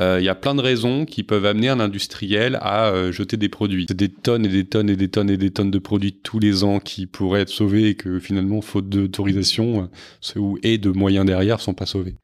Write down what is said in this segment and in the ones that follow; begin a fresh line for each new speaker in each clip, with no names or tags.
il y a plein de raisons qui peuvent amener un industriel à jeter des produits. C'est des tonnes et des tonnes et des tonnes et des tonnes de produits tous les ans qui pourraient être sauvés et que finalement, faute d'autorisation et de moyens derrière, sont pas sauvés.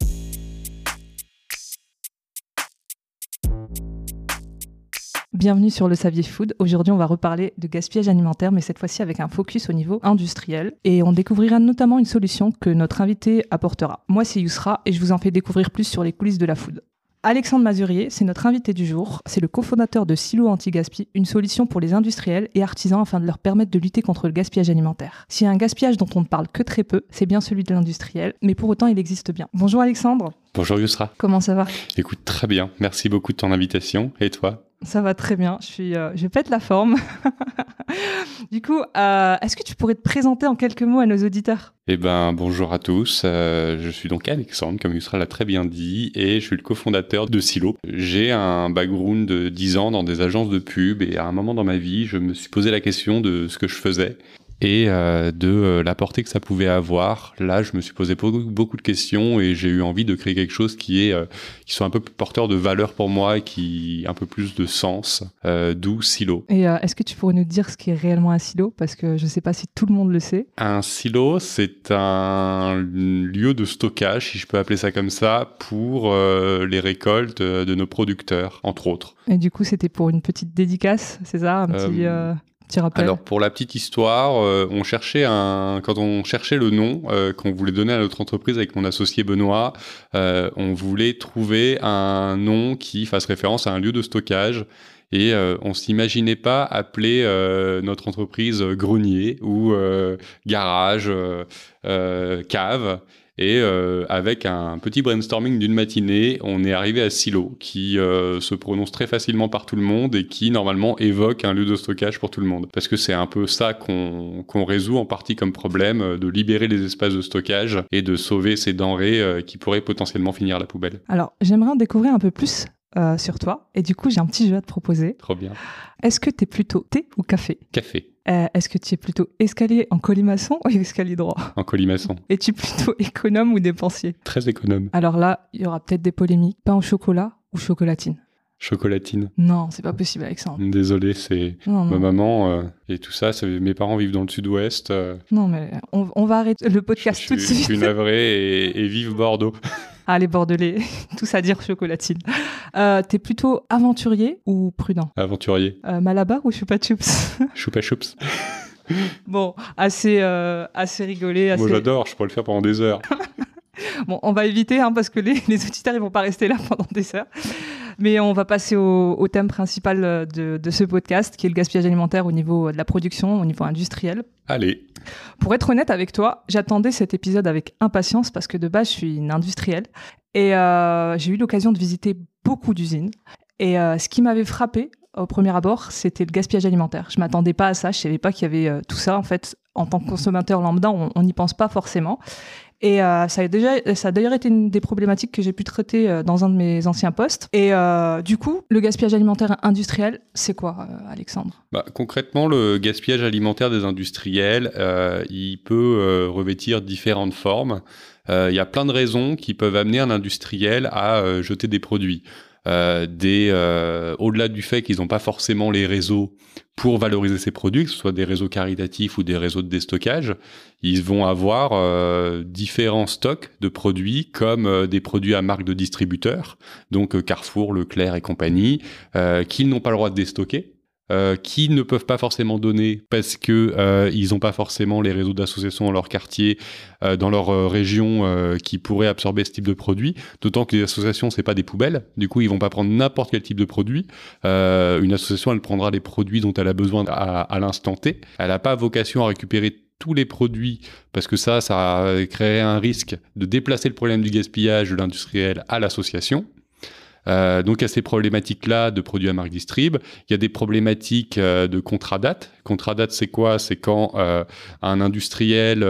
Bienvenue sur le Savier Food. Aujourd'hui, on va reparler de gaspillage alimentaire, mais cette fois-ci avec un focus au niveau industriel. Et on découvrira notamment une solution que notre invité apportera. Moi, c'est Yousra et je vous en fais découvrir plus sur les coulisses de la food. Alexandre Mazurier, c'est notre invité du jour. C'est le cofondateur de Silo Anti-Gaspi, une solution pour les industriels et artisans afin de leur permettre de lutter contre le gaspillage alimentaire. S'il y a un gaspillage dont on ne parle que très peu, c'est bien celui de l'industriel, mais pour autant il existe bien. Bonjour Alexandre.
Bonjour Yousra.
Comment ça va?
Écoute, très bien. Merci beaucoup de ton invitation. Et toi?
Ça va très bien. Je suis, euh, je pète la forme. du coup, euh, est-ce que tu pourrais te présenter en quelques mots à nos auditeurs?
Eh ben, bonjour à tous. Euh, je suis donc Alexandre, comme Yusra l'a très bien dit, et je suis le cofondateur de Silo. J'ai un background de 10 ans dans des agences de pub, et à un moment dans ma vie, je me suis posé la question de ce que je faisais et euh, de euh, la portée que ça pouvait avoir. Là, je me suis posé beaucoup, de questions et j'ai eu envie de créer quelque chose qui est euh, qui soit un peu plus porteur de valeur pour moi et qui un peu plus de sens, d'où silo.
Et est-ce que tu pourrais nous dire ce qu'est réellement un silo? Parce que je ne sais pas si tout le monde le sait.
Un silo, c'est un lieu de stockage, si je peux appeler ça comme ça, pour les récoltes de nos producteurs, entre autres.
Et du coup, c'était pour une petite dédicace, c'est ça, un petit
alors pour la petite histoire, euh, on cherchait un quand on cherchait le nom euh, qu'on voulait donner à notre entreprise avec mon associé Benoît, euh, on voulait trouver un nom qui fasse référence à un lieu de stockage et on s'imaginait pas appeler notre entreprise grenier ou garage, cave. Et euh, avec un petit brainstorming d'une matinée, on est arrivé à Silo, qui euh, se prononce très facilement par tout le monde et qui normalement évoque un lieu de stockage pour tout le monde. Parce que c'est un peu ça qu'on résout en partie comme problème, euh, de libérer les espaces de stockage et de sauver ces denrées qui pourraient potentiellement finir à la poubelle.
Alors j'aimerais en découvrir un peu plus sur toi. Et du coup, j'ai un petit jeu à te proposer.
Trop bien.
Est-ce que tu es plutôt thé ou café?
Café.
Euh, est-ce que tu es plutôt escalier en colimaçon ou escalier droit?
En colimaçon.
Es-tu plutôt économe ou dépensier?
Très économe.
Alors là, il y aura peut-être des polémiques. Pain au chocolat ou chocolatine?
Chocolatine.
Non, c'est pas possible, Alexandre.
Désolé, c'est ma maman euh, et tout ça. Mes parents vivent dans le sud-ouest. Euh.
Non, mais on, va arrêter le podcast tout de suite. Je
suis navré et, et vive Bordeaux.
Ah, les Bordelais, tout ça dire chocolatine. Euh, T'es plutôt aventurier ou prudent?
Aventurier.
Euh, Malabar ou Choupa Choups
Choupa Choups.
bon, assez, euh, assez rigolé. Assez...
Moi j'adore, je pourrais le faire pendant des heures.
bon, on va éviter hein, parce que les, les auditeurs ils vont pas rester là pendant des heures. Mais on va passer au, thème principal euh, de, ce podcast, qui est le gaspillage alimentaire au niveau de la production, au niveau industriel.
Allez.
Pour être honnête avec toi, j'attendais cet épisode avec impatience parce que de base, je suis une industrielle et euh, j'ai eu l'occasion de visiter beaucoup d'usines. Et euh, ce qui m'avait frappé au premier abord, c'était le gaspillage alimentaire. Je m'attendais pas à ça, je savais pas qu'il y avait tout ça. En fait, en tant que consommateur lambda, on n'y pense pas forcément. Et euh, ça, a déjà, ça a d'ailleurs été une des problématiques que j'ai pu traiter euh, dans un de mes anciens postes. Et euh, du coup, le gaspillage alimentaire industriel, c'est quoi, Alexandre?
Bah, Concrètement, le gaspillage alimentaire des industriels, il peut revêtir différentes formes. Il y a plein de raisons qui peuvent amener un industriel à jeter des produits. Euh, des euh, au-delà du fait qu'ils n'ont pas forcément les réseaux pour valoriser ces produits, que ce soit des réseaux caritatifs ou des réseaux de déstockage, ils vont avoir euh, différents stocks de produits comme des produits à marque de distributeurs, donc Carrefour, Leclerc et compagnie, qu'ils n'ont pas le droit de déstocker euh, qui ne peuvent pas forcément donner parce que euh, ils n'ont pas forcément les réseaux d'associations dans leur quartier, euh, dans leur région qui pourraient absorber ce type de produit. D'autant que les associations c'est pas des poubelles, du coup ils vont pas prendre n'importe quel type de produit. une association elle prendra les produits dont elle a besoin à, à l'instant T. Elle n'a pas vocation à récupérer tous les produits, parce que ça, ça créerait un risque de déplacer le problème du gaspillage de l'industriel à l'association. Euh, donc a ces problématiques-là de produits à marque distrib. Il y a des problématiques euh, de contrat date. Contrat date, c'est quoi? C'est quand euh, un industriel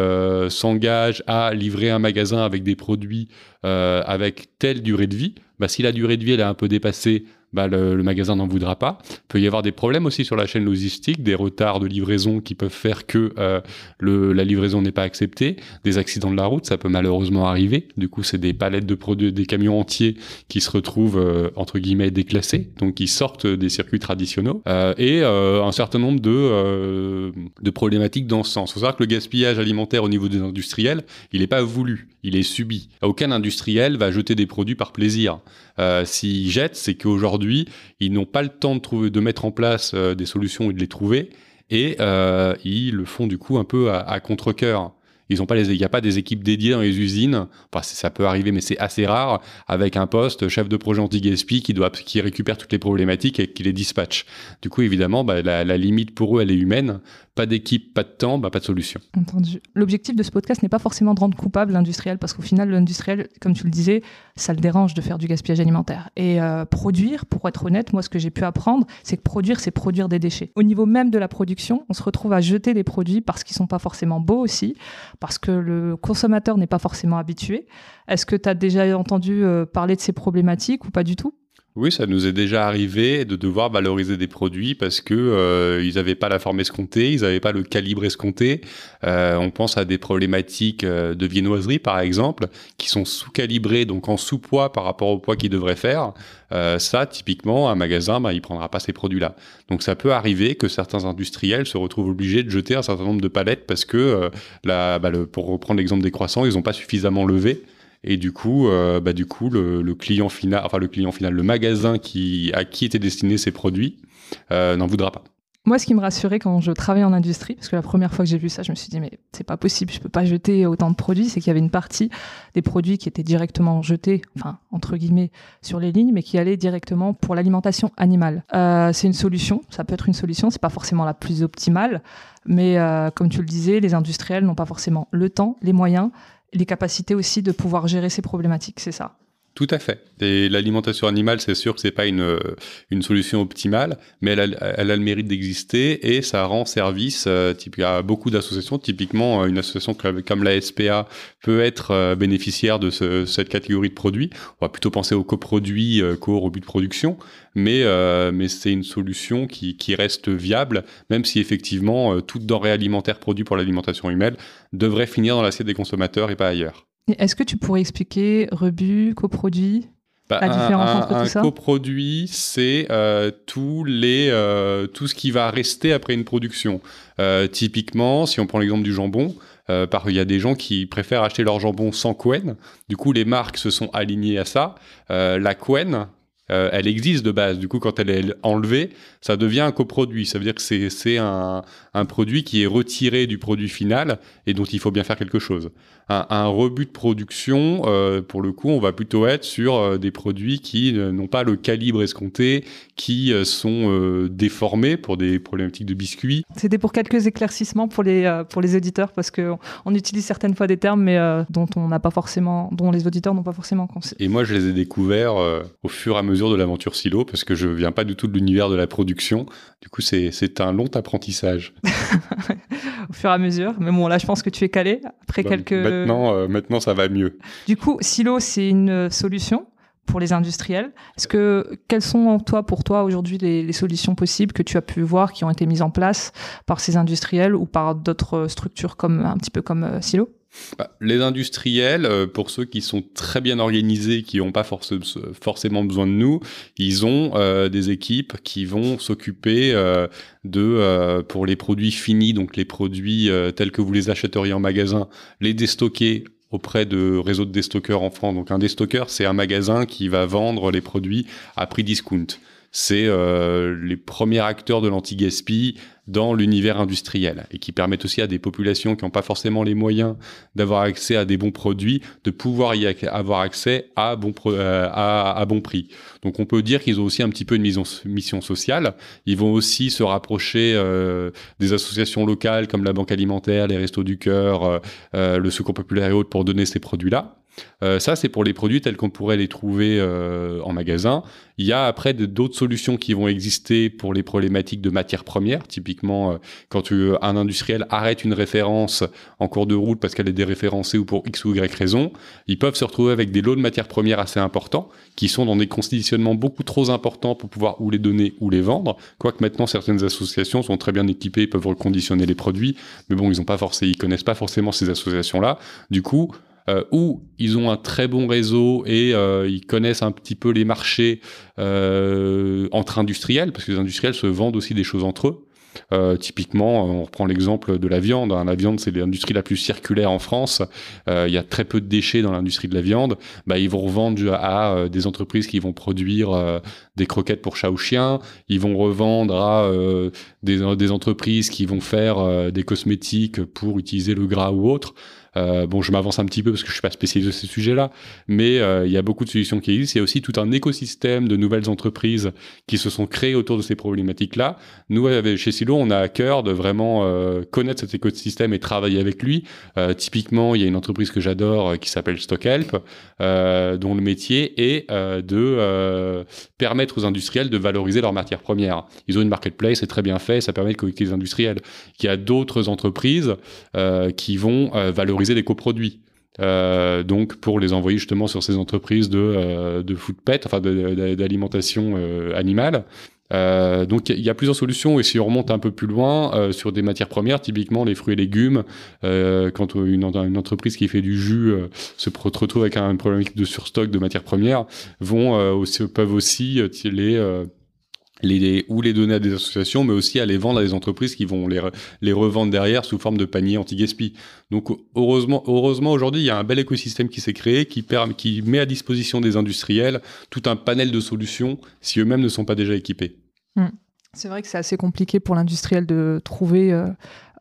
s'engage à livrer un magasin avec des produits avec telle durée de vie. Bah, si la durée de vie elle est un peu dépassée, bah, le, magasin n'en voudra pas. Il peut y avoir des problèmes aussi sur la chaîne logistique, des retards de livraison qui peuvent faire que euh, la livraison n'est pas acceptée, des accidents de la route, ça peut malheureusement arriver. Du coup, c'est des palettes de produits, des camions entiers qui se retrouvent euh, entre guillemets déclassés, donc qui sortent des circuits traditionnels, euh, et un certain nombre de, problématiques dans ce sens. Il faut savoir que le gaspillage alimentaire au niveau des industriels, il n'est pas voulu, il est subi. Aucun industriel va jeter des produits par plaisir. S'ils jettent, c'est qu'aujourd'hui, ils n'ont pas le temps de, trouver, de mettre en place euh, des solutions et de les trouver, et euh, ils le font du coup un peu à, à contre-coeur. Ils pas les, il n'y a pas des équipes dédiées dans les usines. Enfin, ça peut arriver, mais c'est assez rare. Avec un poste chef de projet anti-gaspi qui qui récupère toutes les problématiques et qui les dispatche. Du coup, évidemment, bah, la, limite pour eux, elle est humaine. Pas d'équipe, pas de temps, bah, pas de solution.
Entendu. L'objectif de ce podcast n'est pas forcément de rendre coupable l'industriel, parce qu'au final, l'industriel, comme tu le disais, ça le dérange de faire du gaspillage alimentaire. Et euh, produire, pour être honnête, moi, ce que j'ai pu apprendre, c'est que produire, c'est produire des déchets. Au niveau même de la production, on se retrouve à jeter des produits parce qu'ils sont pas forcément beaux aussi, parce que le consommateur n'est pas forcément habitué. Est-ce que tu as déjà entendu euh, parler de ces problématiques ou pas du tout?
Oui, ça nous est déjà arrivé de devoir valoriser des produits parce que euh, ils n'avaient pas la forme escomptée, ils n'avaient pas le calibre escompté. Euh, on pense à des problématiques euh, de viennoiserie par exemple, qui sont sous-calibrées, donc en sous-poids par rapport au poids qu'ils devraient faire. Ça, typiquement, un magasin, bah, il prendra pas ces produits-là. Donc ça peut arriver que certains industriels se retrouvent obligés de jeter un certain nombre de palettes parce que, bah, pour reprendre l'exemple des croissants, ils n'ont pas suffisamment levé. Et du coup, euh, bah, du coup, le, client final, enfin le client final, le magasin qui à qui étaient destinés ces produits, euh, n'en voudra pas.
Moi, ce qui me rassurait quand je travaillais en industrie, parce que la première fois que j'ai vu ça, je me suis dit mais c'est pas possible, je peux pas jeter autant de produits, c'est qu'il y avait une partie des produits qui étaient directement jetés, enfin entre guillemets, sur les lignes, mais qui allaient directement pour l'alimentation animale. Euh, c'est une solution, ça peut être une solution, c'est pas forcément la plus optimale, mais comme tu le disais, les industriels n'ont pas forcément le temps, les moyens les capacités aussi de pouvoir gérer ces problématiques, c'est ça?
Tout à fait. Et l'alimentation animale, c'est sûr que c'est pas une, une solution optimale, mais elle a, le mérite d'exister et ça rend service euh, à beaucoup d'associations. Typiquement, euh, une association comme, la SPA peut être euh, bénéficiaire de ce, cette catégorie de produits. On va plutôt penser aux coproduits euh, qu'aux rebuts de production, mais, euh, mais c'est une solution qui, qui, reste viable, même si effectivement euh, toute denrée alimentaire produite pour l'alimentation humaine devrait finir dans l'assiette des consommateurs et pas ailleurs.
Est-ce que tu pourrais expliquer rebut, coproduit bah, la différence
un,
entre
un
tout ça?
coproduit, c'est euh, tous les euh, tout ce qui va rester après une production. Euh, typiquement, si on prend l'exemple du jambon, euh, par il y a des gens qui préfèrent acheter leur jambon sans couenne. Du coup, les marques se sont alignées à ça. La couenne, elle existe de base. Du coup, quand elle est enlevée, ça devient un coproduit. Ça veut dire que c'est un, un, produit qui est retiré du produit final et dont il faut bien faire quelque chose. Un, un rebut de production, euh, pour le coup, on va plutôt être sur euh, des produits qui n'ont pas le calibre escompté, qui euh, sont euh, déformés pour des problématiques de biscuits.
C'était pour quelques éclaircissements pour les, euh, pour les auditeurs parce qu'on on utilise certaines fois des termes mais dont on n'a pas forcément, dont les auditeurs n'ont pas forcément conscience.
Et moi, je les ai découverts au fur et à mesure de l'aventure silo parce que je viens pas du tout de l'univers de la production. Du coup, c'est un long apprentissage.
au fur et à mesure. Mais bon, là, je pense que tu es calé après
Bah,
quelques.
Maintenant, euh, maintenant, ça va mieux.
Du coup, silo, c'est une solution pour les industriels. Est-ce que quelles sont toi pour toi aujourd'hui les, les, solutions possibles que tu as pu voir qui ont été mises en place par ces industriels ou par d'autres structures comme un petit peu comme euh, Silo?
Bah, les industriels, euh, pour ceux qui sont très bien organisés, qui n'ont pas forcément besoin de nous, ils ont euh, des équipes qui vont s'occuper euh, de, pour les produits finis, donc les produits tels que vous les achèteriez en magasin, les déstocker auprès de réseaux de déstockeurs en France. Donc un déstockeur, c'est un magasin qui va vendre les produits à prix discount. C'est euh, les premiers acteurs de l'anti-gaspi dans l'univers industriel et qui permettent aussi à des populations qui n'ont pas forcément les moyens d'avoir accès à des bons produits de pouvoir y avoir accès à bon, euh, à, bon prix. Donc on peut dire qu'ils ont aussi un petit peu une mission, mission sociale. Ils vont aussi se rapprocher euh, des associations locales comme la Banque alimentaire, les Restos du Cœur, euh, le Secours populaire et autres pour donner ces produits-là. Euh, ça, c'est pour les produits tels qu'on pourrait les trouver euh, en magasin. Il y a après d'autres solutions qui vont exister pour les problématiques de matières premières. Typiquement, euh, quand un industriel arrête une référence en cours de route parce qu'elle est déréférencée ou pour X ou Y raison, ils peuvent se retrouver avec des lots de matières premières assez importants qui sont dans des conditionnements beaucoup trop importants pour pouvoir ou les donner ou les vendre. Quoique maintenant, certaines associations sont très bien équipées, peuvent reconditionner les produits, mais bon, ils ont pas forcément, ils connaissent pas forcément ces associations-là. Du coup, euh, où ils ont un très bon réseau et euh, ils connaissent un petit peu les marchés euh, entre industriels, parce que les industriels se vendent aussi des choses entre eux. Typiquement, on reprend l'exemple de la viande. Hein. La viande, c'est l'industrie la plus circulaire en France. Il y a très peu de déchets dans l'industrie de la viande. Bah, ils vont revendre à des entreprises qui vont produire des croquettes pour chat ou chien. Ils vont revendre à des, entreprises qui vont faire des cosmétiques pour utiliser le gras ou autre. Euh, bon, je m'avance un petit peu parce que je suis pas spécialisé de ces sujets-là, mais euh, il y a beaucoup de solutions qui existent. Il y a aussi tout un écosystème de nouvelles entreprises qui se sont créées autour de ces problématiques-là. Nous, chez Silo, on a à cœur de vraiment euh, connaître cet écosystème et travailler avec lui. typiquement, il y a une entreprise que j'adore qui s'appelle StockHelp, dont le métier est de permettre aux industriels de valoriser leurs matières premières. Ils ont une marketplace, c'est très bien fait, ça permet de connecter les industriels. Il y a d'autres entreprises qui vont valoriser des coproduits. Euh, donc pour les envoyer justement sur ces entreprises de, euh, de food pet, enfin d'alimentation euh, animale. donc il y a plusieurs solutions et si on remonte un peu plus loin sur des matières premières, typiquement les fruits et légumes, quand une, entreprise qui fait du jus se retrouve avec un problème de surstock de matières premières, vont peuvent aussi les les, ou les donner à des associations, mais aussi à les vendre à des entreprises qui vont les, les revendre derrière sous forme de panier anti-gaspi. Donc heureusement, heureusement aujourd'hui, il y a un bel écosystème qui s'est créé qui, permet, qui met à disposition des industriels tout un panel de solutions si eux-mêmes ne sont pas déjà équipés.
Mmh. C'est vrai que c'est assez compliqué pour l'industriel de trouver euh,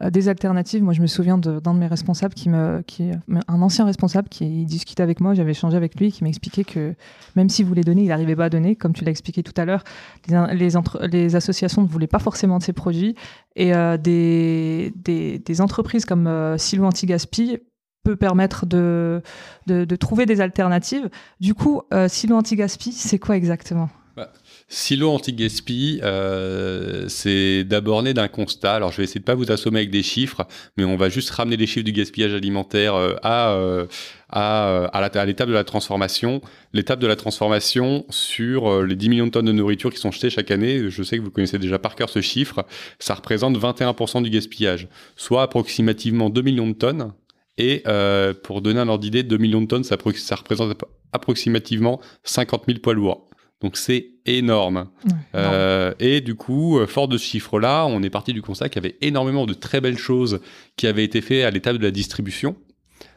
des alternatives. Moi, je me souviens d'un de, mes responsables, qui me, qui un ancien responsable qui discutait avec moi, j'avais échangé avec lui, qui m'expliquait que même s'il voulait donner, il n'arrivait pas à donner. Comme tu l'as expliqué tout à l'heure, les, les, associations ne voulaient pas forcément de ces produits. Et euh, des, des, entreprises comme Silo Anti-Gaspi peut permettre de, de, trouver des alternatives. Du coup, Silo Anti-Gaspi, c'est quoi exactement?
Silo anti-gaspi, euh, c'est d'abord né d'un constat. Alors, je vais essayer de pas vous assommer avec des chiffres, mais on va juste ramener les chiffres du gaspillage alimentaire euh, à, euh, à, l'étape de la transformation. L'étape de la transformation sur les 10 millions de tonnes de nourriture qui sont jetées chaque année, je sais que vous connaissez déjà par cœur ce chiffre, ça représente 21% du gaspillage, soit approximativement 2 millions de tonnes. Et pour donner un ordre d'idée, 2 millions de tonnes, ça représente approximativement 50 000 poids lourds. Donc c'est énorme. Euh, et du coup, euh, fort de ce chiffre-là, on est parti du constat qu'il y avait énormément de très belles choses qui avaient été faites à l'étape de la distribution,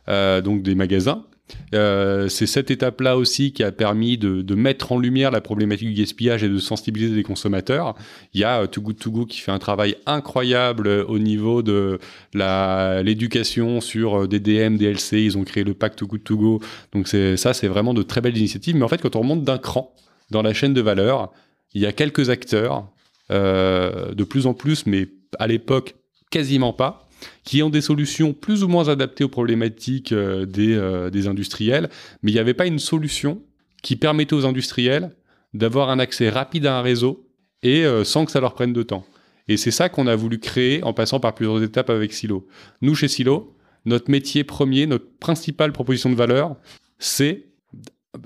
euh, donc des magasins. c'est cette étape-là aussi qui a permis de, mettre en lumière la problématique du gaspillage et de sensibiliser les consommateurs. Il y a Too Good To Go qui fait un travail incroyable au niveau de l'éducation sur des DM, DLC. Ils ont créé le pack Too Good To Go. Donc ça, c'est vraiment de très belles initiatives. Mais en fait, quand on remonte d'un cran, dans la chaîne de valeur, il y a quelques acteurs, euh, de plus en plus, mais à l'époque quasiment pas, qui ont des solutions plus ou moins adaptées aux problématiques euh, des, euh, des, industriels, mais il n'y avait pas une solution qui permettait aux industriels d'avoir un accès rapide à un réseau et sans que ça leur prenne de temps. Et c'est ça qu'on a voulu créer en passant par plusieurs étapes avec Silo. Nous, chez Silo, notre métier premier, notre principale proposition de valeur, c'est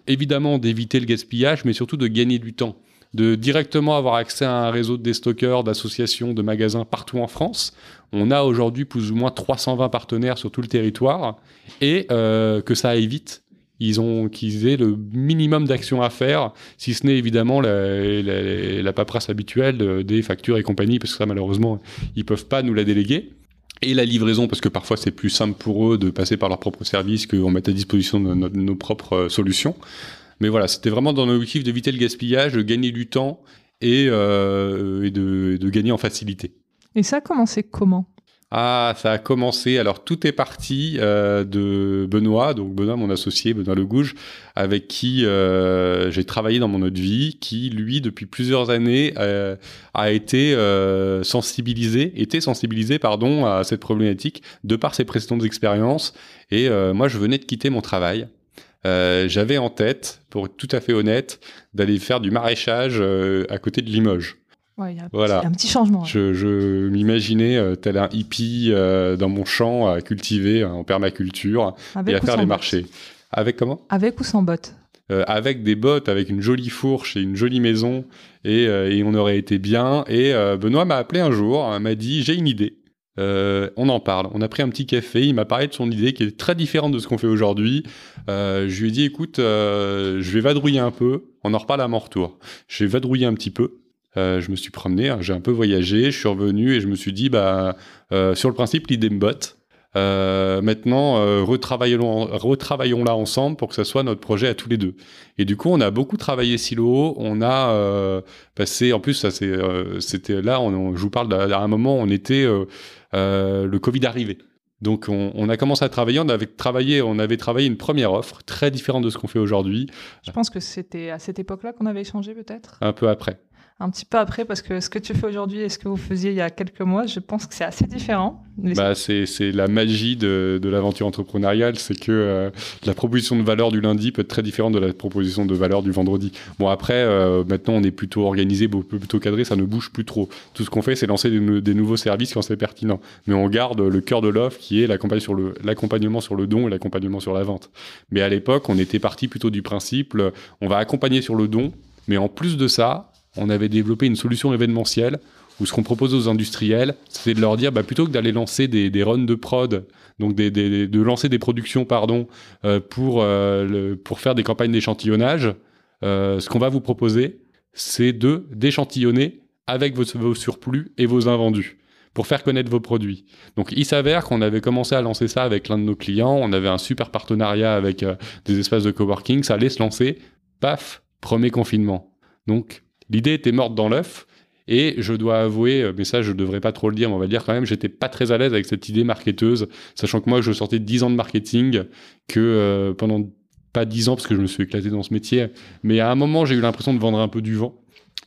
évidemment d'éviter le gaspillage, mais surtout de gagner du temps de directement avoir accès à un réseau de déstockeurs, d'associations, de magasins partout en France. On a aujourd'hui plus ou moins 320 partenaires sur tout le territoire et euh, que ça aille vite. Ils ont qu'ils aient le minimum d'actions à faire, si ce n'est évidemment la, paperasse habituelle des factures et compagnie, parce que ça malheureusement ils peuvent pas nous la déléguer et la livraison, parce que parfois c'est plus simple pour eux de passer par leur propre service qu'on mette à disposition de nos, propres euh, solutions. Mais voilà, c'était vraiment dans l'objectif d'éviter le gaspillage, de gagner du temps et, euh, de, gagner en facilité.
Et ça a commencé comment?
Ah, ça a commencé. Alors, tout est parti euh, de Benoît, donc Benoît, mon associé, Benoît Legouge, avec qui euh, j'ai travaillé dans mon autre vie, qui, lui, depuis plusieurs années, euh, a été sensibilisé, était sensibilisé, pardon, à cette problématique de par ses précédentes expériences. Et moi, je venais de quitter mon travail. j'avais en tête, pour être tout à fait honnête, d'aller faire du maraîchage à côté de Limoges.
Ouais, y a un, voilà. petit, un petit changement.
Je, je m'imaginais tel un hippie dans mon champ à cultiver en permaculture et à faire les marchés. Avec comment?
Avec ou sans bottes?
Euh, avec des bottes, avec une jolie fourche et une jolie maison, et, euh, on aurait été bien. Et euh, Benoît m'a appelé un jour, hein, m'a dit j'ai une idée. on en parle. On a pris un petit café. Il m'a parlé de son idée qui est très différente de ce qu'on fait aujourd'hui. je lui ai dit écoute, je vais vadrouiller un peu. On en reparle à mon retour. J'ai vadrouillé un petit peu. Je me suis promené, hein, j'ai un peu voyagé, je suis revenu et je me suis dit bah sur le principe l'idée me botte. Euh, maintenant, euh, retravaillons, retravaillons-la ensemble pour que ce soit notre projet à tous les deux. Et du coup, on a beaucoup travaillé silo. On a euh, passé, en plus, ça euh, c'était là. On, je vous parle d'à un moment, on était le Covid arrivé. Donc, on, on, a commencé à travailler. On avait travaillé, on avait travaillé une première offre très différente de ce qu'on fait aujourd'hui.
Je pense que c'était à cette époque-là qu'on avait échangé, peut-être?
Un peu après
un petit peu après parce que ce que tu fais aujourd'hui et ce que vous faisiez il y a quelques mois, je pense que c'est assez différent.
Bah, c'est, la magie de, de l'aventure entrepreneuriale, c'est que euh, la proposition de valeur du lundi peut être très différente de la proposition de valeur du vendredi. Bon après, euh, maintenant on est plutôt organisé, plutôt cadré, ça ne bouge plus trop. Tout ce qu'on fait, c'est lancer des, nouveaux services quand c'est pertinent. Mais on garde le cœur de l'offre qui est l'accompagnement sur sur le don et l'accompagnement sur la vente. Mais à l'époque, on était parti plutôt du principe, on va accompagner sur le don, mais en plus de ça, on avait développé une solution événementielle où ce qu'on propose aux industriels, c'est de leur dire, bah, plutôt que d'aller lancer des, des, runs de prod, donc de lancer des productions, pardon, euh, pour, euh, pour faire des campagnes d'échantillonnage, euh, ce qu'on va vous proposer, c'est de d'échantillonner avec vos, vos, surplus et vos invendus pour faire connaître vos produits. Donc il s'avère qu'on avait commencé à lancer ça avec l'un de nos clients, on avait un super partenariat avec des espaces de coworking, ça allait se lancer, paf, premier confinement. Donc L'idée était morte dans l'œuf. Et je dois avouer, euh, mais ça je ne devrais pas trop le dire, mais on va dire quand même, j'étais pas très à l'aise avec cette idée marketeuse, sachant que moi je sortais de 10 ans de marketing, que euh, pendant pas 10 ans parce que je me suis éclaté dans ce métier, mais à un moment j'ai eu l'impression de vendre un peu du vent.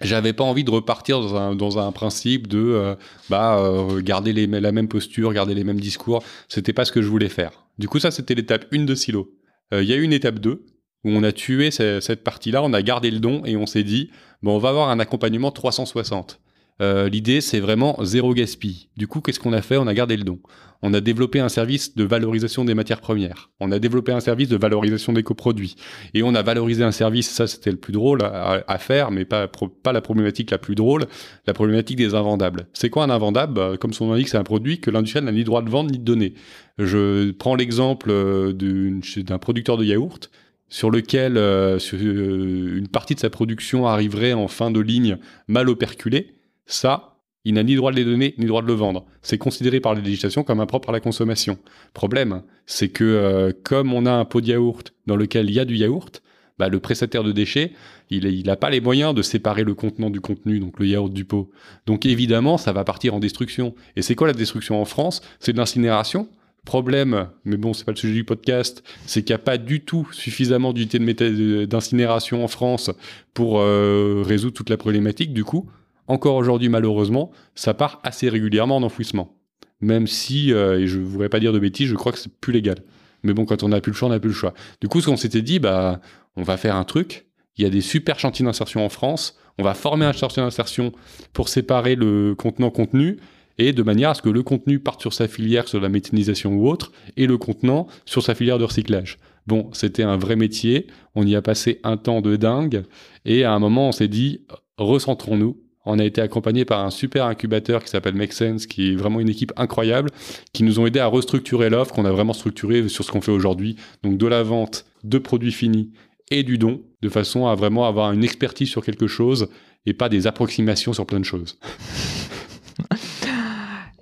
J'avais pas envie de repartir dans un, dans un principe de euh, bah garder les, la même posture, garder les mêmes discours. C'était pas ce que je voulais faire. Du coup ça c'était l'étape 1 de Silo. Il y a eu une étape 2 où on a tué cette partie-là, on a gardé le don et on s'est dit, bon, on va avoir un accompagnement 360. Euh, l'idée, c'est vraiment zéro gaspille. Du coup, qu'est-ce qu'on a fait? On a gardé le don. On a développé un service de valorisation des matières premières. On a développé un service de valorisation des coproduits. Et on a valorisé un service, ça c'était le plus drôle à, faire, mais pas, la problématique la plus drôle, la problématique des invendables. C'est quoi un invendable? Bah, Comme son nom l'indique, c'est un produit que l'industriel n'a ni droit de vendre ni de donner. Je prends l'exemple euh, d'un producteur de yaourt sur lequel euh, euh, une partie de sa production arriverait en fin de ligne mal operculée, ça, il n'a ni droit de les donner, ni droit de le vendre. C'est considéré par la législation comme impropre à la consommation. Problème, c'est que euh, comme on a un pot de yaourt dans lequel il y a du yaourt, bah, le prestataire de déchets, il n'a pas les moyens de séparer le contenant du contenu, donc le yaourt du pot. Donc évidemment, ça va partir en destruction. Et c'est quoi la destruction en France? C'est de l'incinération Problème, mais bon, c'est pas le sujet du podcast, c'est qu'il n'y a pas du tout suffisamment d'unités d'incinération en France pour euh, résoudre toute la problématique. Du coup, encore aujourd'hui, malheureusement, ça part assez régulièrement en enfouissement. Même si, euh, et je ne voudrais pas dire de bêtises, je crois que c'est plus légal. Mais bon, quand on n'a plus le choix, on n'a plus le choix. Du coup, ce qu'on s'était dit, bah, on va faire un truc. Il y a des super chantiers d'insertion en France. On va former un chantier d'insertion pour séparer le contenant contenu et de manière à ce que le contenu parte sur sa filière, sur la méthanisation ou autre, et le contenant sur sa filière de recyclage. Bon, c'était un vrai métier, on y a passé un temps de dingue, et à un moment on s'est dit, recentrons-nous. On a été accompagné par un super incubateur qui s'appelle Make Sense, qui est vraiment une équipe incroyable, qui nous ont aidé à restructurer l'offre, qu'on a vraiment structuré sur ce qu'on fait aujourd'hui. Donc de la vente de produits finis et du don, de façon à vraiment avoir une expertise sur quelque chose et pas des approximations sur plein de choses.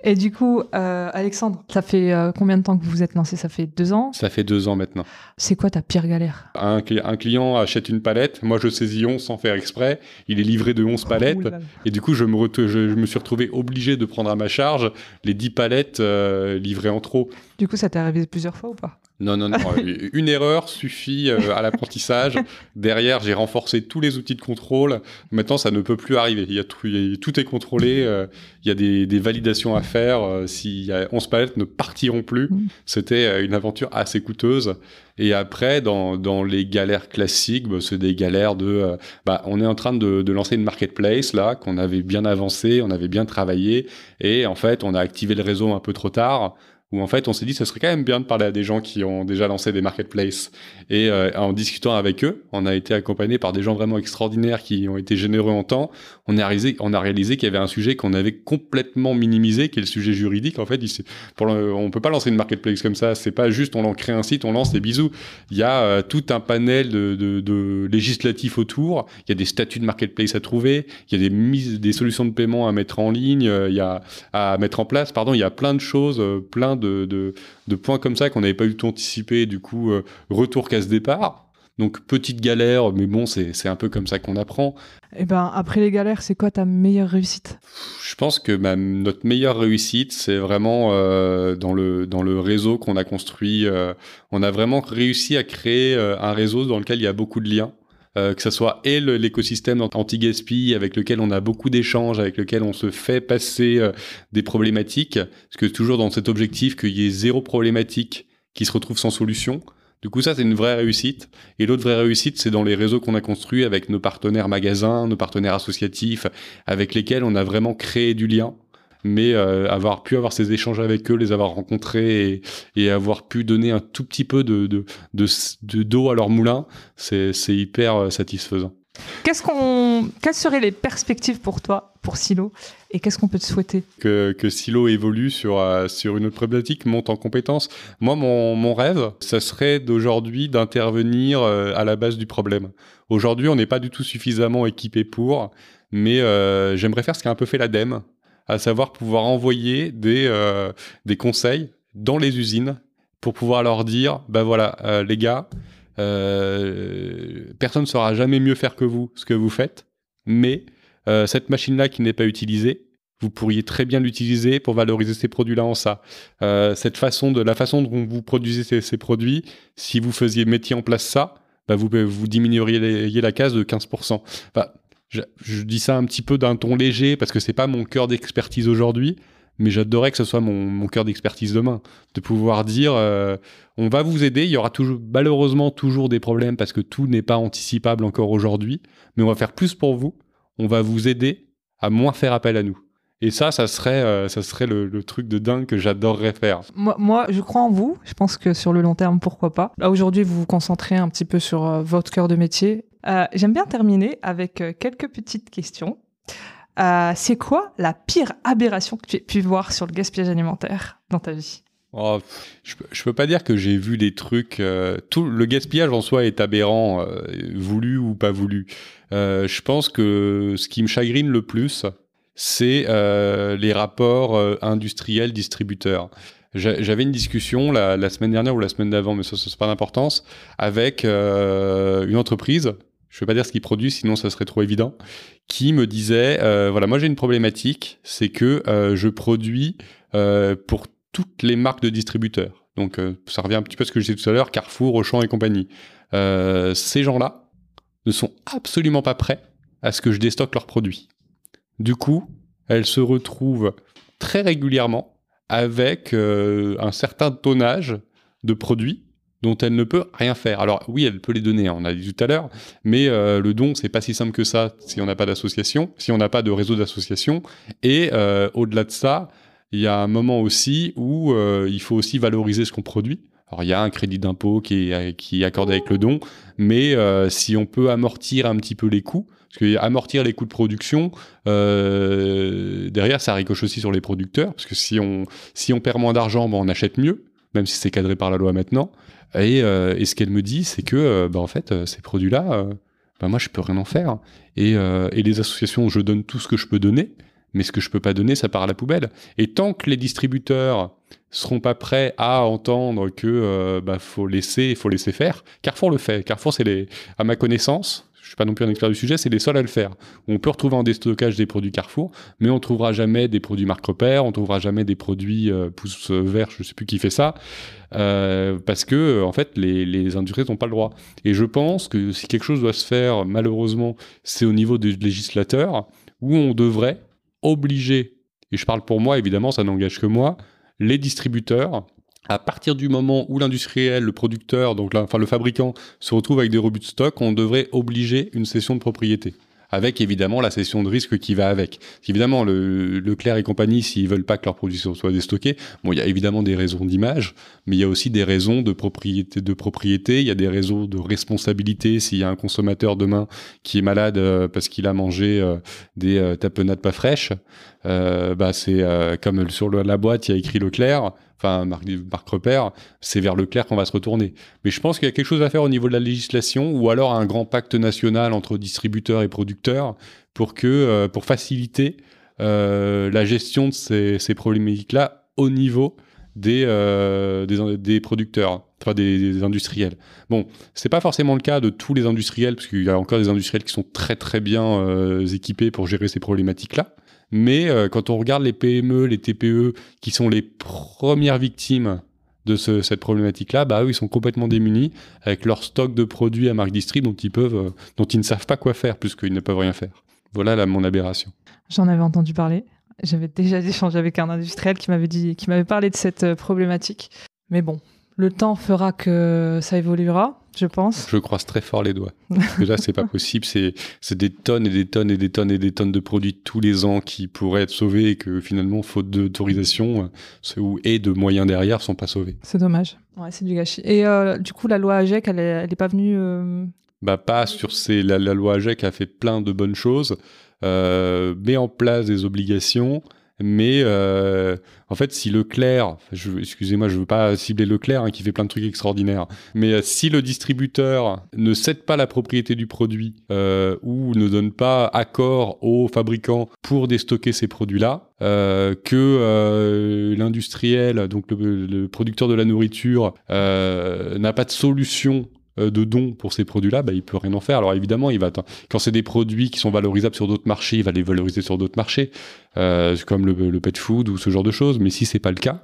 Et du coup, euh, Alexandre, ça fait euh, combien de temps que vous vous êtes lancé? Ça fait deux ans?
Ça fait deux ans maintenant.
C'est quoi ta pire galère?
Un, client achète une palette, moi je saisis 11 sans faire exprès, il est livré de 11 palettes, et du coup je me, je, me, suis retrouvé obligé de prendre à ma charge les 10 palettes euh, livrées en trop.
Du coup, ça t'est arrivé plusieurs fois ou pas?
Non, non, non. Euh, une erreur suffit euh, à l'apprentissage. Derrière, j'ai renforcé tous les outils de contrôle. Maintenant, ça ne peut plus arriver. Il y a tout, tout est contrôlé. Euh, il y a des, des validations à faire. si 11 palettes ne partiront plus, mm. c'était une aventure assez coûteuse. Et après, dans, dans les galères classiques, bah, c'est des galères de... bah, on est en train de, de lancer une marketplace, là, qu'on avait bien avancé, on avait bien travaillé. Et en fait, on a activé le réseau un peu trop tard où en fait on s'est dit ce serait quand même bien de parler à des gens qui ont déjà lancé des marketplaces et euh, en discutant avec eux, on a été accompagné par des gens vraiment extraordinaires qui ont été généreux en temps. On a réalisé, on a réalisé qu'il y avait un sujet qu'on avait complètement minimisé, qui est le sujet juridique. En fait, on peut pas lancer une marketplace comme ça. C'est pas juste on crée un site, on lance des bisous. Il y a euh, tout un panel de, de, de législatifs autour. Il y a des statuts de marketplace à trouver. Il y a des mises, des solutions de paiement à mettre en ligne. Euh, il y a à mettre en place. Pardon, il y a plein de choses, plein de, de, de points comme ça qu'on n'avait pas eu temps d'anticiper. Du coup, retour casse départ. Donc petite galère, mais bon, c'est un peu comme ça qu'on apprend.
Et eh ben après les galères, c'est quoi ta meilleure réussite?
Je pense que notre meilleure réussite, c'est vraiment euh, dans le dans le réseau qu'on a construit. Euh, on a vraiment réussi à créer euh, un réseau dans lequel il y a beaucoup de liens. que ce soit et l'écosystème anti-gaspi avec lequel on a beaucoup d'échanges, avec lequel on se fait passer des problématiques, parce que toujours dans cet objectif qu'il y ait zéro problématique qui se retrouve sans solution. Du coup, ça, c'est une vraie réussite. Et l'autre vraie réussite, c'est dans les réseaux qu'on a construits avec nos partenaires magasins, nos partenaires associatifs, avec lesquels on a vraiment créé du lien. Mais euh, avoir pu avoir ces échanges avec eux, les avoir rencontrés et, avoir pu donner un tout petit peu de, de, de, d'eau à leur moulin, c'est, c'est hyper euh, satisfaisant.
Qu'est-ce qu'on, quelles seraient les perspectives pour toi, pour Silo, et qu'est-ce qu'on peut te souhaiter?
Que, Silo évolue sur, euh, sur une autre problématique, monte en compétence. Moi, mon, mon rêve, ça serait d'aujourd'hui d'intervenir euh, à la base du problème. Aujourd'hui, on n'est pas du tout suffisamment équipé pour, mais euh, j'aimerais faire ce qu'a un peu fait l'ADEME, à savoir pouvoir envoyer des, des conseils dans les usines pour pouvoir leur dire, ben voilà, les gars, personne ne saura jamais mieux faire que vous ce que vous faites, mais euh, cette machine-là qui n'est pas utilisée, vous pourriez très bien l'utiliser pour valoriser ces produits-là en ça. Euh, cette façon de la façon dont vous produisez ces, produits, si vous faisiez mettiez en place ça, bah vous, vous diminueriez la case de 15%. je, je, dis ça un petit peu d'un ton léger parce que c'est pas mon cœur d'expertise aujourd'hui, mais j'adorerais que ce soit mon, cœur d'expertise demain, de pouvoir dire euh, on va vous aider, il y aura toujours malheureusement toujours des problèmes parce que tout n'est pas anticipable encore aujourd'hui, mais on va faire plus pour vous, on va vous aider à moins faire appel à nous. Et ça, ça serait, euh, ça serait le, truc de dingue que j'adorerais faire.
Moi, moi, je crois en vous. Je pense que sur le long terme, pourquoi pas. Là, aujourd'hui, vous vous concentrez un petit peu sur euh, votre cœur de métier. J'aime bien terminer avec quelques petites questions. Euh, c'est quoi la pire aberration que tu aies pu voir sur le gaspillage alimentaire dans ta vie?
Oh, je, je, peux pas dire que j'ai vu des trucs. Euh, tout le gaspillage en soi est aberrant, euh, voulu ou pas voulu. je pense que ce qui me chagrine le plus, c'est les rapports industriels distributeurs. J'avais une discussion la, semaine dernière ou la semaine d'avant, mais ça, ça n'a pas d'importance, avec une entreprise je ne vais pas dire ce qu'il produit, sinon ça serait trop évident, qui me disait, euh, voilà, moi j'ai une problématique, c'est que euh, je produis euh, pour toutes les marques de distributeurs. Donc ça revient un petit peu à ce que je disais tout à l'heure, Carrefour, Auchan et compagnie. ces gens-là ne sont absolument pas prêts à ce que je déstocke leurs produits. Du coup, elles se retrouvent très régulièrement avec un certain tonnage de produits dont elle ne peut rien faire. Alors oui, elle peut les donner, hein, on a dit tout à l'heure, mais euh, le don, c'est pas si simple que ça si on n'a pas d'association, si on n'a pas de réseau d'association. Et euh, au-delà de ça, il y a un moment aussi où euh, il faut aussi valoriser ce qu'on produit. Alors il y a un crédit d'impôt qui est, accordé avec le don, mais si on peut amortir un petit peu les coûts, parce que amortir les coûts de production, derrière ça ricoche aussi sur les producteurs, parce que si on, si on perd moins d'argent, ben, on achète mieux, même si c'est cadré par la loi maintenant. Euh, et, ce qu'elle me dit, c'est que, euh, bah, en fait, euh, ces produits-là, bah, moi, je peux rien en faire. Et, les associations, je donne tout ce que je peux donner, mais ce que je peux pas donner, ça part à la poubelle. Et tant que les distributeurs seront pas prêts à entendre que bah, faut laisser, faut laisser faire, Carrefour le fait. Carrefour, c'est les, à ma connaissance, suis pas non plus un expert du sujet, c'est les seuls à le faire. On peut retrouver en déstockage des produits Carrefour, mais on trouvera jamais des produits marque repère, on trouvera jamais des produits euh, vert, je sais plus qui fait ça, euh, parce que en fait les, les industries n'ont pas le droit. Et je pense que si quelque chose doit se faire, malheureusement, c'est au niveau du législateur, où on devrait obliger, et je parle pour moi évidemment, ça n'engage que moi, les distributeurs à partir du moment où l'industriel, le producteur, donc enfin le fabricant, se retrouve avec des rebuts de stock, on devrait obliger une cession de propriété avec évidemment la cession de risque qui va avec. Évidemment, le, Leclerc et compagnie, s'ils veulent pas que leurs produits soient déstockés, bon, il y a évidemment des raisons d'image, mais il y a aussi des raisons de propriété, de propriété. Il y a des raisons de responsabilité. S'il y a un consommateur demain qui est malade euh, parce qu'il a mangé euh, des euh, tapenades pas fraîches, bah c'est comme sur la boîte il y a écrit Leclerc enfin marque, marque repère, c'est vers Leclerc qu'on va se retourner. Mais je pense qu'il y a quelque chose à faire au niveau de la législation ou alors un grand pacte national entre distributeurs et producteurs pour que euh, pour faciliter euh, la gestion de ces, problématiques-là au niveau des, euh, des, producteurs, enfin des, des, industriels. Bon, c'est pas forcément le cas de tous les industriels, parce qu'il y a encore des industriels qui sont très très bien équipés pour gérer ces problématiques-là. Mais euh, quand on regarde les PME, les TPE, qui sont les premières victimes de cette problématique-là, bah eux, ils sont complètement démunis avec leur stock de produits à marque distrib dont ils euh, ne savent pas quoi faire puisqu'ils ne peuvent rien faire. Voilà mon aberration.
J'en avais entendu parler. J'avais déjà échangé avec un industriel qui m'avait dit, qui m'avait parlé de cette euh, problématique. Mais bon, le temps fera que ça évoluera, je pense.
Je croise très fort les doigts. Parce que là, c'est pas possible. C'est, des tonnes et des tonnes et des tonnes et des tonnes de produits tous les ans qui pourraient être sauvés et que finalement, faute d'autorisation euh, et de moyens derrière, sont pas sauvés.
C'est dommage. Ouais, c'est du gâchis. Et euh, du coup, la loi AGEC, elle est, pas venue. Euh,
bah, pas sur ces. La, loi AGEC a fait plein de bonnes choses, met en place des obligations mais euh, en fait, si Leclerc, excusez-moi, je veux pas cibler Leclerc hein, qui fait plein de trucs extraordinaires, mais euh, si le distributeur ne cède pas la propriété du produit euh, ou ne donne pas accord au fabricant pour déstocker ces produits-là, que l'industriel, donc le, le, producteur de la nourriture, n'a pas de solution euh, de dons pour ces produits-là, bah, il peut rien en faire. Alors évidemment, il va quand c'est des produits qui sont valorisables sur d'autres marchés, il va les valoriser sur d'autres marchés, euh, comme le, pet food ou ce genre de choses. Mais si c'est pas le cas,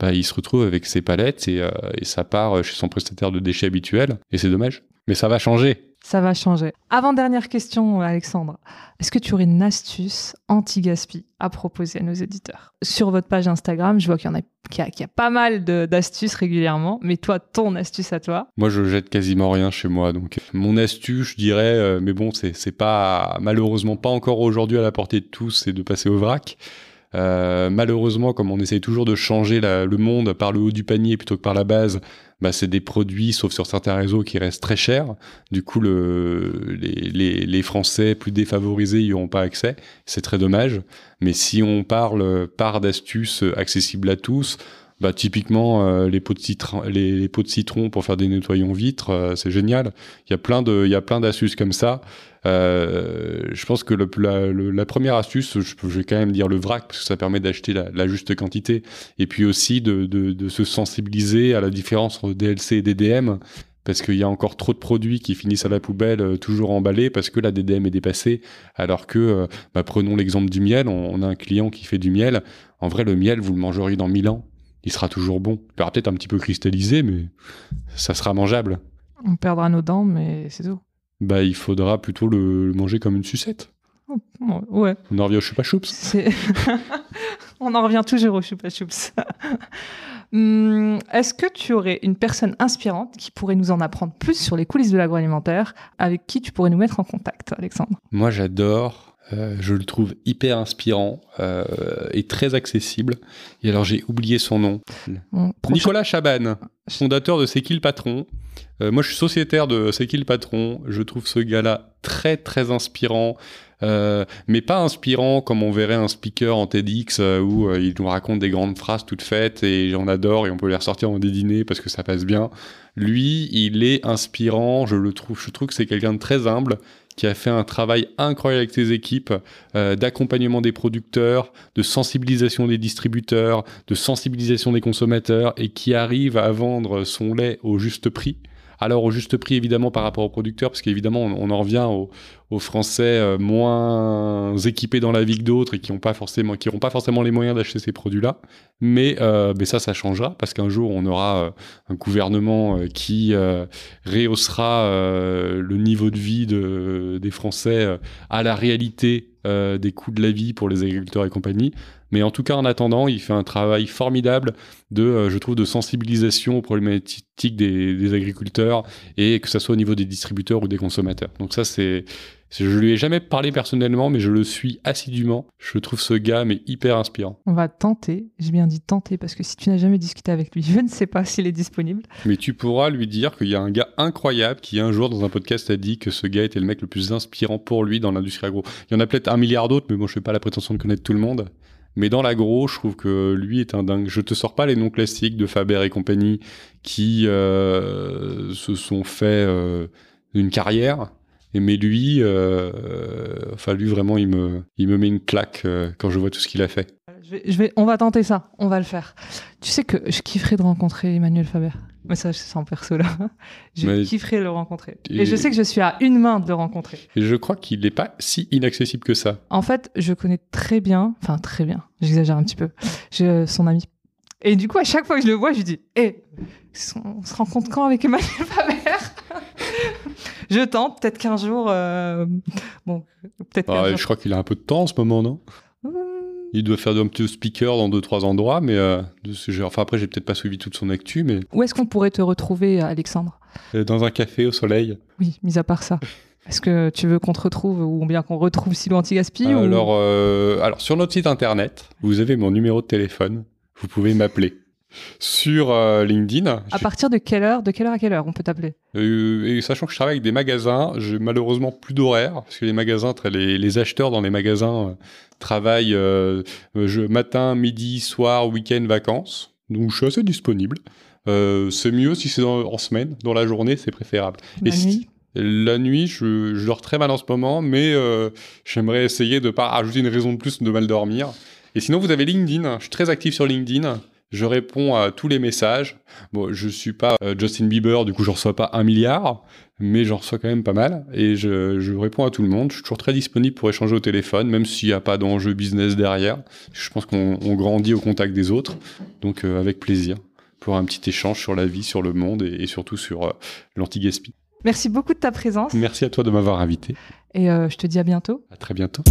bah, il se retrouve avec ses palettes et, euh, et ça part chez son prestataire de déchets habituel. Et c'est dommage. Mais ça va changer
ça va changer. Avant-dernière question, Alexandre. Est-ce que tu aurais une astuce anti-gaspi à proposer à nos éditeurs? Sur votre page Instagram, je vois qu'il y en a, qu'il y a, pas mal d'astuces régulièrement, mais toi, ton astuce à toi?
Moi, je jette quasiment rien chez moi. Donc, mon astuce, je dirais, euh, mais bon, c'est pas, malheureusement pas encore aujourd'hui à la portée de tous, c'est de passer au vrac. Euh, malheureusement, comme on essaye toujours de changer le monde par le haut du panier plutôt que par la base, bah, c'est des produits, sauf sur certains réseaux, qui restent très chers. Du coup, le, les, les, Français plus défavorisés n'y auront pas accès. C'est très dommage. Mais si on parle par d'astuces accessibles à tous, bah, typiquement euh, les, pots de citron, les, pots de citron pour faire des nettoyants vitres, euh, c'est génial. Il y a plein de, il y a plein d'astuces comme ça. Euh, je pense que la, première astuce, je, vais quand même dire le vrac parce que ça permet d'acheter la, juste quantité et puis aussi de, se sensibiliser à la différence entre DLC et DDM parce qu'il y a encore trop de produits qui finissent à la poubelle euh, toujours emballés parce que la DDM est dépassée alors que bah, prenons l'exemple du miel on, on, a un client qui fait du miel en vrai le miel vous le mangeriez dans 1000 ans il sera toujours bon. Il sera peut-être un petit peu cristallisé, mais ça sera mangeable.
On perdra nos dents, mais c'est tout.
Bah, il faudra plutôt le, manger comme une sucette.
Oh, ouais.
On en revient au chupa choups.
On en revient toujours au chupa choups. Hum, est-ce que tu aurais une personne inspirante qui pourrait nous en apprendre plus sur les coulisses de l'agroalimentaire, avec qui tu pourrais nous mettre en contact, Alexandre?
Moi, j'adore euh, je le trouve hyper inspirant euh, et très accessible. Et alors j'ai oublié son nom. Nicolas Chaban, fondateur de C'est qui le patron euh, Moi je suis sociétaire de C'est qui le patron. Je trouve ce gars-là très très inspirant. mais pas inspirant comme on verrait un speaker en TEDx où il nous raconte des grandes phrases toutes faites et on adore et on peut les ressortir dans des dîners parce que ça passe bien. Lui, il est inspirant, je le trouve, je trouve que c'est quelqu'un de très humble qui a fait un travail incroyable avec ses équipes euh, d'accompagnement des producteurs, de sensibilisation des distributeurs, de sensibilisation des consommateurs et qui arrive à vendre son lait au juste prix alors au juste prix évidemment par rapport aux producteurs, parce qu'évidemment on, en revient aux, Français euh, moins équipés dans la vie que d'autres et qui n'ont pas forcément, qui pas forcément les moyens d'acheter ces produits-là. Mais, euh, mais ça, ça changera parce qu'un jour on aura euh, un gouvernement qui rehaussera le niveau de vie de, des Français à la réalité des coûts de la vie pour les agriculteurs et compagnie. Mais en tout cas, en attendant, il fait un travail formidable de, euh, je trouve, de sensibilisation aux problématiques des, agriculteurs et que ce soit au niveau des distributeurs ou des consommateurs. Donc ça, c'est, je lui ai jamais parlé personnellement, mais je le suis assidûment. Je trouve ce gars mais hyper inspirant.
On va tenter. J'ai bien dit tenter parce que si tu n'as jamais discuté avec lui, je ne sais pas s'il est disponible.
Mais tu pourras lui dire qu'il y a un gars incroyable qui un jour dans un podcast a dit que ce gars était le mec le plus inspirant pour lui dans l'industrie agro. Il y en a peut-être un milliard d'autres, mais moi je fais pas la prétention de connaître tout le monde. Mais dans l'agro, je trouve que lui est un dingue. Je te sors pas les noms classiques de Faber et compagnie qui euh, se sont fait euh, une carrière. Mais lui, euh, enfin lui vraiment, il me, il me met une claque quand je vois tout ce qu'il a fait.
On va tenter ça, on va le faire. Tu sais que je kifferais de rencontrer Emmanuel Faber. Mais ça, c'est sans perso là. Je kifferais de le rencontrer. Et... je sais que je suis à une main de le rencontrer.
Et je crois qu'il n'est pas si inaccessible que ça.
En fait, je connais très bien, enfin très bien, j'exagère un petit peu, je, son ami. Et du coup, à chaque fois que je le vois, je lui dis Hé, on se rencontre quand avec Emmanuel Faber? Je tente, peut-être qu'un jour. Euh, bon, peut-être.
Ah, je crois qu'il a un peu de temps en ce moment, non? Il doit faire un petit speaker dans deux trois endroits, mais euh. Enfin après, j'ai peut-être pas suivi toute son actu, mais.
Où est-ce qu'on pourrait te retrouver, Alexandre?
Euh, Dans un café au soleil.
Oui, mis à part ça. Est-ce que tu veux qu'on te retrouve ou bien qu'on retrouve Silo Antigaspi
alors, euh, alors, sur notre site internet, vous avez mon numéro de téléphone. Vous pouvez m'appeler sur euh, LinkedIn.
À partir de quelle heure De quelle heure à quelle heure on peut t'appeler?
Euh, et Sachant que je travaille avec des magasins, j'ai malheureusement plus d'horaire parce que les magasins, les, les acheteurs dans les magasins euh, travaillent matin, midi, soir, week-end, vacances. Donc je suis assez disponible. c'est mieux si c'est en semaine, dans la journée, c'est préférable.
La nuit?
La nuit, je, dors très mal en ce moment, mais j'aimerais essayer de ne pas rajouter une raison de plus de mal dormir. Et sinon, vous avez LinkedIn. Je suis très actif sur LinkedIn. Je réponds à tous les messages. Bon, je suis pas euh, Justin Bieber, du coup, je reçois pas un milliard, mais j'en reçois quand même pas mal. Et je, réponds à tout le monde. Je suis toujours très disponible pour échanger au téléphone, même s'il n'y a pas d'enjeu business derrière. Je pense qu'on grandit au contact des autres. Donc, euh, avec plaisir pour un petit échange sur la vie, sur le monde et, surtout sur euh, l'anti-gaspi.
Merci beaucoup de ta présence.
Merci à toi de m'avoir invité.
Et je te dis à bientôt.
À très bientôt.